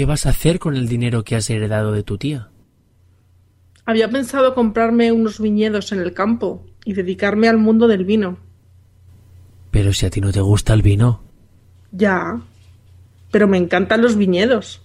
¿Qué vas a hacer con el dinero que has heredado de tu tía? Había pensado comprarme unos viñedos en el campo y dedicarme al mundo del vino. Pero si a ti no te gusta el vino. Ya. Pero me encantan los viñedos.